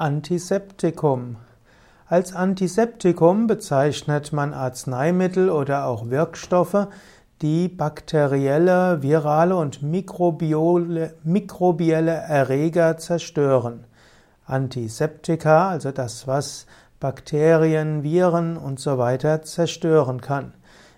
Antiseptikum. Als Antiseptikum bezeichnet man Arzneimittel oder auch Wirkstoffe, die bakterielle, virale und mikrobielle, Erreger zerstören. Antiseptika, also das, was Bakterien, Viren und so weiter zerstören kann.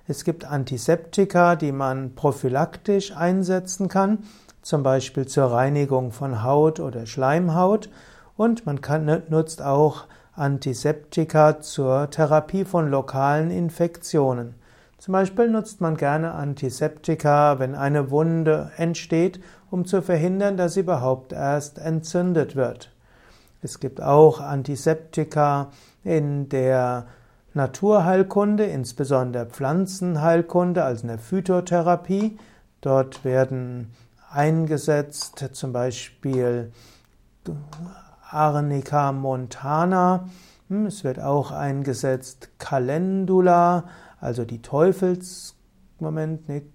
Es gibt Antiseptika, die man prophylaktisch einsetzen kann, zum Beispiel zur Reinigung von Haut oder Schleimhaut und man kann, nutzt auch Antiseptika zur Therapie von lokalen Infektionen. Zum Beispiel nutzt man gerne Antiseptika, wenn eine Wunde entsteht, um zu verhindern, dass sie überhaupt erst entzündet wird. Es gibt auch Antiseptika in der Naturheilkunde, insbesondere Pflanzenheilkunde, also in der Phytotherapie. Dort werden eingesetzt zum Beispiel Arnica montana. Hm, es wird auch eingesetzt Calendula, also die Teufels, Moment, nicht,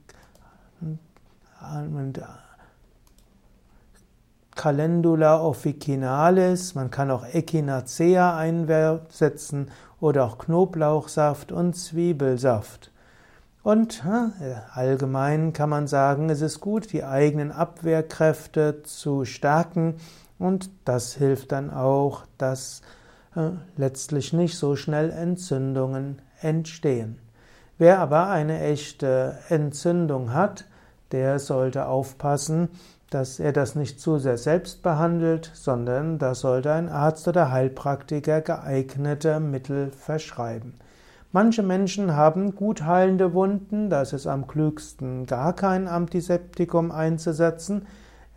Calendula officinalis, man kann auch Echinacea einsetzen oder auch Knoblauchsaft und Zwiebelsaft. Und allgemein kann man sagen, es ist gut, die eigenen Abwehrkräfte zu stärken und das hilft dann auch, dass äh, letztlich nicht so schnell Entzündungen entstehen. Wer aber eine echte Entzündung hat, der sollte aufpassen, dass er das nicht zu sehr selbst behandelt, sondern da sollte ein Arzt oder Heilpraktiker geeignete Mittel verschreiben. Manche Menschen haben gut heilende Wunden, da ist es am klügsten, gar kein Antiseptikum einzusetzen,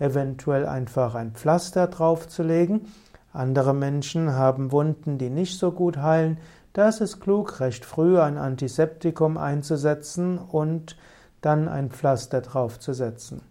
eventuell einfach ein Pflaster draufzulegen. Andere Menschen haben Wunden, die nicht so gut heilen, da ist es klug, recht früh ein Antiseptikum einzusetzen und dann ein Pflaster draufzusetzen.